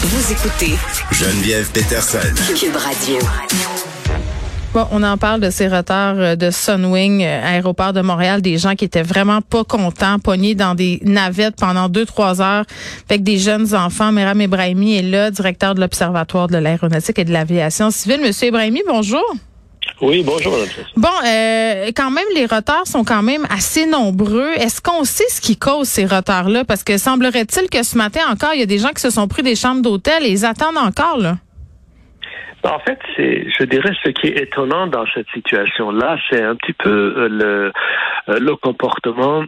Vous écoutez Geneviève Peterson. Cube Radio. Bon, on en parle de ces retards euh, de Sunwing, euh, aéroport de Montréal, des gens qui étaient vraiment pas contents, pognés dans des navettes pendant deux, trois heures avec des jeunes enfants. Méram Ebrahimi est là, directeur de l'Observatoire de l'aéronautique et de l'aviation civile. Monsieur Ebrahimi, bonjour. Oui, bonjour. Bon, euh, quand même, les retards sont quand même assez nombreux. Est-ce qu'on sait ce qui cause ces retards-là? Parce que semblerait-il que ce matin encore, il y a des gens qui se sont pris des chambres d'hôtel et ils attendent encore, là. En fait, c'est, je dirais, ce qui est étonnant dans cette situation-là, c'est un petit peu euh, le, euh, le comportement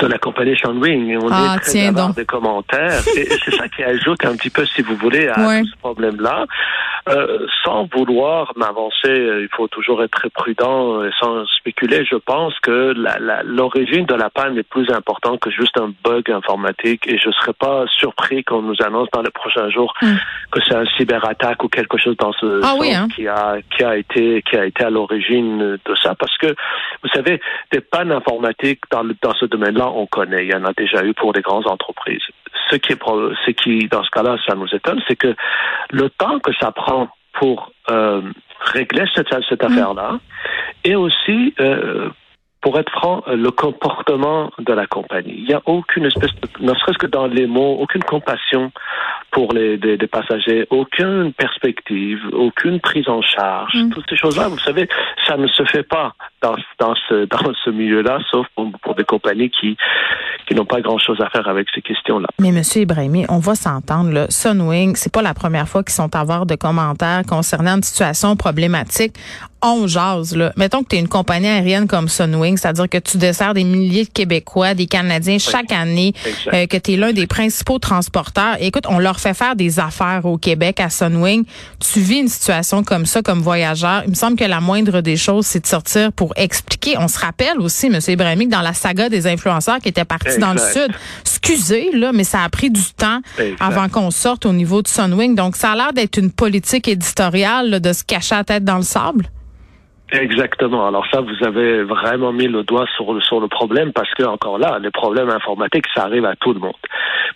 de la compagnie Sunwing. On Ah, est très donc. des commentaires. Et c'est ça qui ajoute un petit peu, si vous voulez, à Ouais. ce problème-là. Euh, sans vouloir m'avancer, euh, il faut toujours être très prudent et sans spéculer. Je pense que l'origine de la panne est plus importante que juste un bug informatique et je ne serais pas surpris qu'on nous annonce dans les prochains jours Mm. que c'est un cyberattaque ou quelque chose dans ce Ah oui, hein? qui a qui a été qui a été à l'origine de ça parce que vous savez des pannes informatiques dans le, dans ce domaine-là on connaît il y en a déjà eu pour des grandes entreprises. Ce qui est ce qui dans ce cas-là ça nous étonne c'est que le temps que ça prend pour euh, régler cette cette affaire-là et aussi euh, pour être franc, euh, le comportement de la compagnie. Il n'y a aucune espèce, de, ne serait-ce que dans les mots, aucune compassion pour les des, des passagers, aucune perspective, aucune prise en charge. Mm. Toutes ces choses-là, vous savez, ça ne se fait pas dans, dans ce dans ce milieu-là, sauf pour, pour des compagnies qui qui n'ont pas grand-chose à faire avec ces questions-là. Mais Monsieur Ibrahimi, on va s'entendre là. Sunwing, c'est pas la première fois qu'ils sont à voir de commentaires concernant une situation problématique. On jase là. Mettons que tu es une compagnie aérienne comme Sunwing, c'est-à-dire que tu desserres des milliers de Québécois, des Canadiens chaque année, euh, que tu es l'un des principaux transporteurs. Et écoute, on leur fait faire des affaires au Québec à Sunwing. Tu vis une situation comme ça comme voyageur. Il me semble que la moindre des choses, c'est de sortir pour expliquer. On se rappelle aussi, Monsieur Ibrahimi, que dans la saga des influenceurs qui étaient dans le sud, excusez, là, mais ça a pris du temps Exact. avant qu'on sorte au niveau de Sunwing. Donc, ça a l'air d'être une politique éditoriale là, de se cacher la tête dans le sable. Exactement. Alors ça, vous avez vraiment mis le doigt sur le, sur le problème parce que, encore là, les problèmes informatiques, ça arrive à tout le monde.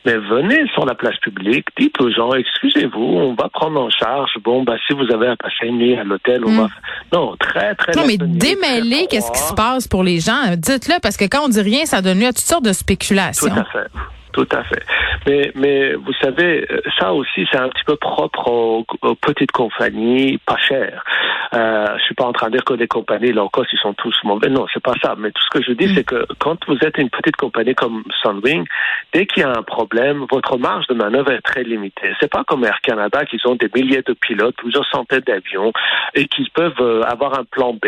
Mais venez sur la place publique, dites aux gens, excusez-vous, on va prendre en charge. Bon, bah, si vous avez à passer une nuit à l'hôtel, on Mm. va... Non, très, très... Non, mais démêler très qu'est-ce qui se passe pour les gens? Dites-le, parce que quand on dit rien, ça donne lieu à toutes sortes de Tout spéculations. à fait. Tout à fait. Mais, mais vous savez, euh, ça aussi, c'est un petit peu propre aux, aux petites compagnies pas chères. Euh, je suis pas en train de dire que les compagnies low cost, ils sont tous mauvais. Non, c'est pas ça. Mais tout ce que je dis, Mm. c'est que quand vous êtes une petite compagnie comme Sunwing, dès qu'il y a un problème, votre marge de manœuvre est très limitée. C'est pas comme Air Canada qui ont des milliers de pilotes, plusieurs centaines d'avions et qui peuvent euh, avoir un plan B.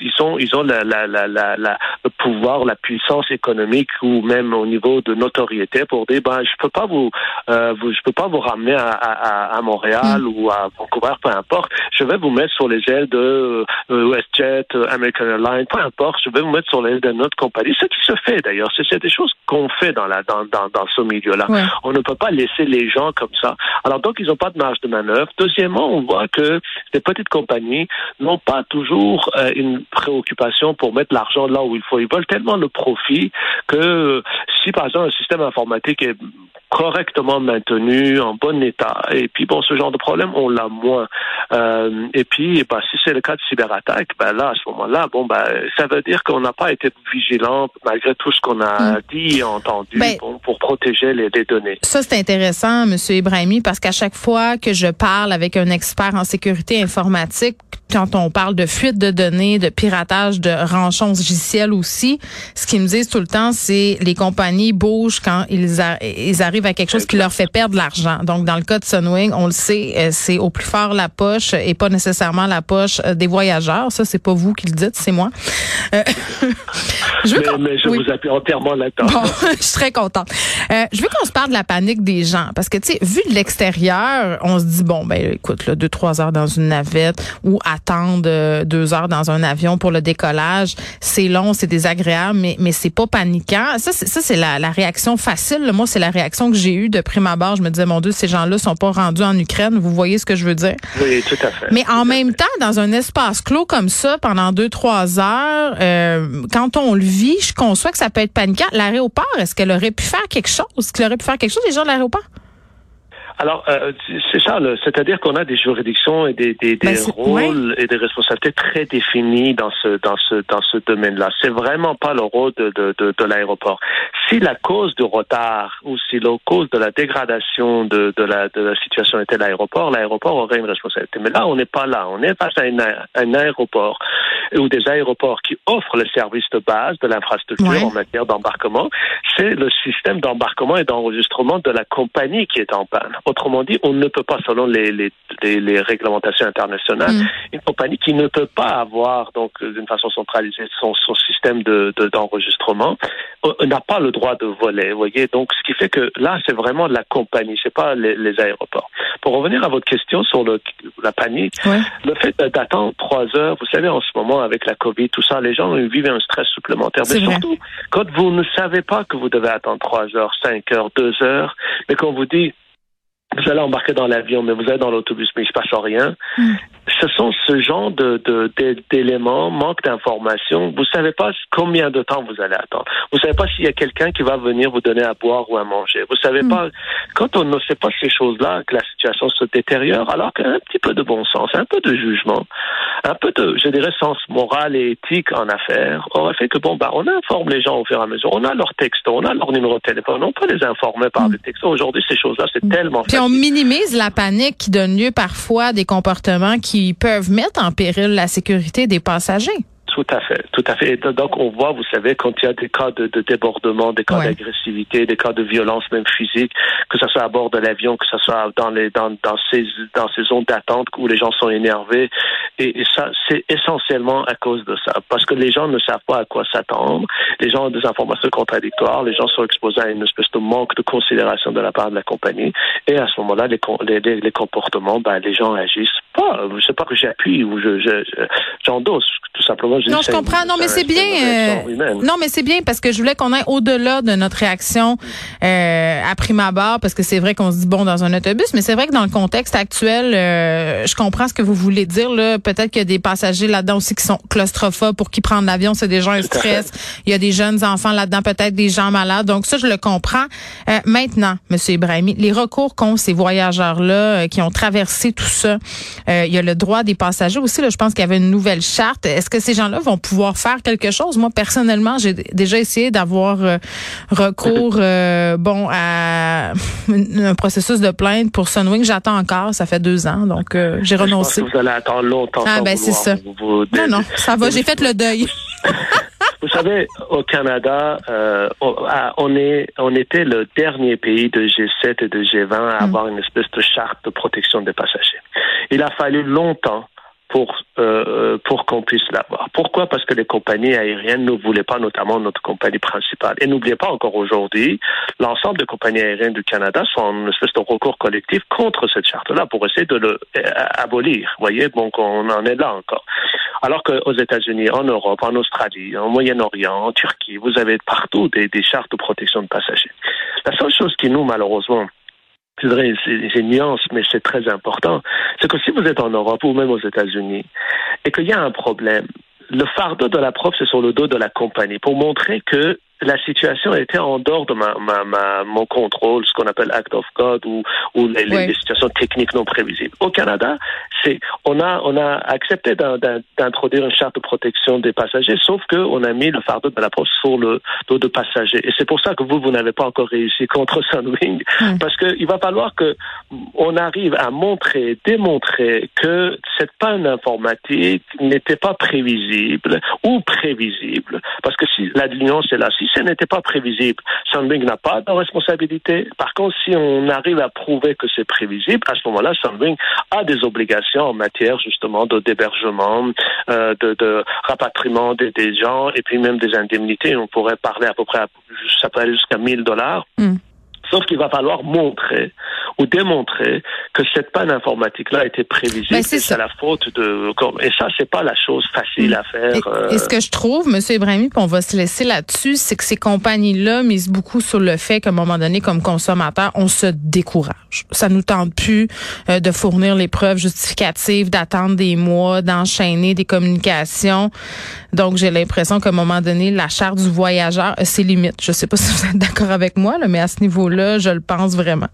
Ils ont, ils ont la, la, la, la, la- le pouvoir, la puissance économique ou même au niveau de notoriété pour dire, ben, je peux pas vous, euh, vous je peux pas vous ramener à, à, à Montréal ou à Vancouver, peu importe. Je vais vous mettre sur les ailes de euh, WestJet, euh, American Airlines, peu importe. Je vais vous mettre sur les ailes de notre compagnie. Ce qui se fait d'ailleurs, c'est des choses qu'on fait dans la dans dans, dans ce milieu-là. Ouais. On ne peut pas laisser les gens comme ça. Alors donc, ils n'ont pas de marge de manœuvre. Deuxièmement, on voit que les petites compagnies n'ont pas toujours euh, une préoccupation pour mettre l'argent là où il faut. Ils veulent tellement le profit que si par exemple un système informatique est correctement maintenu, en bon état, et puis bon, ce genre de problème, on l'a moins. Euh, et puis, bah, si c'est le cas de cyberattaque, ben là, à ce moment-là, bon, ben, ça veut dire qu'on n'a pas été vigilant malgré tout ce qu'on a dit et entendu Ben, pour, pour protéger les, les données. Ça, c'est intéressant, Monsieur Ibrahimi, parce qu'à chaque fois que je parle avec un expert en sécurité informatique, quand on parle de fuite de données, de piratage, de rançon logiciel aussi, ce qu'ils me disent tout le temps, c'est les compagnies bougent quand ils, a- ils arrivent à quelque chose qui leur fait perdre de l'argent. Donc, dans le cas de Sunwing, on le sait, euh, c'est au plus fort la poche et pas nécessairement la poche euh, des voyageurs. Ça, c'est pas vous qui le dites, c'est moi. Euh, je veux Mais, qu'on- mais je oui. vous appuie entièrement là-dedans. Bon, je suis très contente. Euh, je veux qu'on se parle de la panique des gens parce que tu sais, vu de l'extérieur, on se dit bon ben écoute là, deux trois heures dans une navette ou attendre deux heures dans un avion pour le décollage, c'est long, c'est désagréable, mais mais c'est pas paniquant. Ça c'est ça c'est la, la réaction facile. Moi c'est la réaction que j'ai eue de prime abord. Je me disais mon Dieu, ces gens-là sont pas rendus en Ukraine. Vous voyez ce que je veux dire? Oui, tout à fait. mais en même fait. temps, dans un espace clos comme ça, pendant deux, trois heures, euh, quand on le vit, je conçois que ça peut être paniquant. L'aéroport, est-ce qu'elle aurait pu faire quelque chose? Est-ce qu'il aurait pu faire quelque chose, les gens de l'aéroport? Alors, euh, c'est ça, c'est-à-dire qu'on a des juridictions et des, des, des ben, rôles et des responsabilités très définis dans ce dans ce dans ce domaine-là. C'est vraiment pas le rôle de, de, de, de l'aéroport. Si la cause du retard ou si la cause de la dégradation de, de, la, de la situation était l'aéroport, l'aéroport aurait une responsabilité. Mais là, on n'est pas là. On est face à un aéroport ou des aéroports qui offrent le service de base de l'infrastructure en matière d'embarquement. C'est le système d'embarquement et d'enregistrement de la compagnie qui est en panne. Autrement dit, on ne peut pas, selon les, les, les, réglementations internationales, mm. une compagnie qui ne peut pas avoir, donc, d'une façon centralisée, son, son système de, d'enregistrement, euh, n'a pas le droit de voler. Vous voyez, donc, ce qui fait que là, c'est vraiment la compagnie, c'est pas les, les, aéroports. Pour revenir à votre question sur le, la panique, le fait d'attendre trois heures, vous savez, en ce moment, avec la COVID, tout ça, les gens vivent un stress supplémentaire. Mais surtout, quand vous ne savez pas que vous devez attendre trois heures, cinq heures, deux heures, mais qu'on vous dit, vous allez embarquer dans l'avion, mais vous êtes dans l'autobus, mais il se passe rien. Mm ce sont ce genre de, d'éléments, manque d'informations. Vous savez pas combien de temps vous allez attendre. Vous savez pas s'il y a quelqu'un qui va venir vous donner à boire ou à manger. Vous savez pas, quand on ne sait pas ces choses-là, que la situation se détériore, alors qu'un petit peu de bon sens, un peu de jugement, un peu de, je dirais, sens moral et éthique en affaires, aurait fait que bon, bah, on informe les gens au fur et à mesure. On a leur texto, on a leur numéro de téléphone, on peut les informer par mm. des textos. Aujourd'hui, ces choses-là, c'est tellement Puis on minimise la panique qui donne lieu parfois à des comportements qui peuvent mettre en péril la sécurité des passagers. Tout à fait, tout à fait. donc on voit, vous savez, quand il y a des cas de, débordement, des cas d'agressivité, des cas de violence même physique, que ce soit à bord de l'avion, que ce soit dans les dans, dans ces dans ces zones d'attente où les gens sont énervés, et, ça c'est essentiellement à cause de ça, parce que les gens ne savent pas à quoi s'attendre, les gens ont des informations contradictoires, les gens sont exposés à une espèce de manque de considération de la part de la compagnie, et à ce moment-là, les, les, les comportements, ben, les gens agissent pas. Je sais pas que j'appuie ou je j'endosse tout simplement non, je comprends. Non, mais c'est bien. Euh, non, mais c'est bien parce que je voulais qu'on aille au-delà de notre réaction euh, à prime abord, parce que c'est vrai qu'on se dit bon dans un autobus, mais c'est vrai que dans le contexte actuel, euh, je comprends ce que vous voulez dire. Là, peut-être qu'il y a des passagers là-dedans aussi qui sont claustrophobes, pour qui prendre l'avion, c'est déjà un stress. Il y a des jeunes enfants là-dedans, peut-être des gens malades. Donc ça, je le comprends. Euh, maintenant, Monsieur Ibrahimi, les recours qu'ont ces voyageurs-là qui ont traversé tout ça, il y a le droit des passagers aussi. Là, je pense qu'il y avait une nouvelle charte. Est-ce que ces gens vont pouvoir faire quelque chose? Moi, personnellement, j'ai déjà essayé d'avoir euh, recours, euh, bon, à un processus de plainte pour Sunwing. J'attends encore. Ça fait deux ans, donc euh, j'ai renoncé. vous allez attendre longtemps. Ah ben c'est ça. non, non, ça va. J'ai fait le deuil. Vous savez, au Canada, on, est, on était le dernier pays de G7 et de G20 à hmm. avoir une espèce de charte de protection des passagers. Il a fallu longtemps pour euh, pour qu'on puisse l'avoir. Pourquoi? Parce que les compagnies aériennes ne voulaient pas, notamment notre compagnie principale. Et n'oubliez pas encore aujourd'hui, l'ensemble des compagnies aériennes du Canada sont en espèce de recours collectif contre cette charte-là pour essayer de le euh, abolir. Vous voyez, donc on en est là encore. Alors qu'aux États-Unis, en Europe, en Australie, en Moyen-Orient, en Turquie, vous avez partout des, chartes de protection de passagers. La seule chose qui nous, malheureusement, c'est vrai, c'est une nuance, mais c'est très important. C'est que si vous êtes en Europe ou même aux États-Unis et qu'il y a un problème, le fardeau de la preuve, c'est sur le dos de la compagnie pour montrer que la situation était en dehors de ma, ma, ma mon contrôle, ce qu'on appelle act of God ou, ou les, les, situations techniques non prévisibles. Au Canada, c'est on a on a accepté d'introduire une charte de protection des passagers, sauf que on a mis le fardeau de la poste sur le dos de passagers. Et c'est pour ça que vous vous n'avez pas encore réussi contre Sunwing, parce que il va falloir que on arrive à montrer, démontrer que cette panne informatique n'était pas prévisible ou prévisible, parce que si la nuance est là, si ce n'était pas prévisible, Sunwing n'a pas de responsabilité. Par contre, si on arrive à prouver que c'est prévisible, à ce moment-là, Sunwing a des obligations en matière justement de d'hébergement, euh, de, rapatriement des, gens et puis même des indemnités. On pourrait parler à peu près, ça peut aller jusqu'à 1000 dollars. Hmm. Sauf qu'il va falloir montrer ou démontrer que cette panne informatique-là a été prévisible. Ben, c'est la faute de. Et ça, c'est pas la chose facile à faire. Et, ce que je trouve, M. Ibrahimi, puis on va se laisser là-dessus, c'est que ces compagnies-là misent beaucoup sur le fait qu'à un moment donné, comme consommateur, on se décourage. Ça nous tente plus euh, de fournir les preuves justificatives, d'attendre des mois, d'enchaîner des communications. Donc, j'ai l'impression qu'à un moment donné, la charte du voyageur a ses limites. Je sais pas si vous êtes d'accord avec moi, là, mais à ce niveau-là, je le pense vraiment.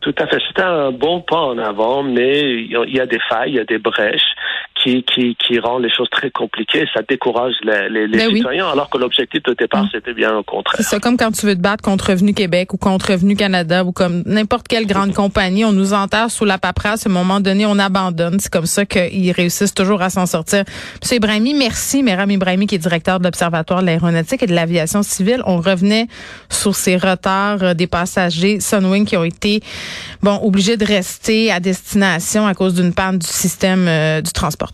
Tout à fait. C'était un bon pas en avant, mais il y a des failles, il y a des brèches qui, qui, qui rend les choses très compliquées. Ça décourage les, les, les ben citoyens, alors que l'objectif de départ, mm. c'était bien au contraire. C'est ça, comme quand tu veux te battre contre Revenu Québec ou contre Revenu Canada ou comme n'importe quelle grande compagnie, on nous enterre sous la paperasse. À un moment donné, on abandonne. C'est comme ça qu'ils réussissent toujours à s'en sortir. Monsieur Ibrahimi, merci. Méram Ibrahimi, qui est directeur de l'Observatoire de l'aéronautique et de l'aviation civile. On revenait sur ces retards euh, des passagers Sunwing qui ont été bon obligés de rester à destination à cause d'une panne du système euh, du transport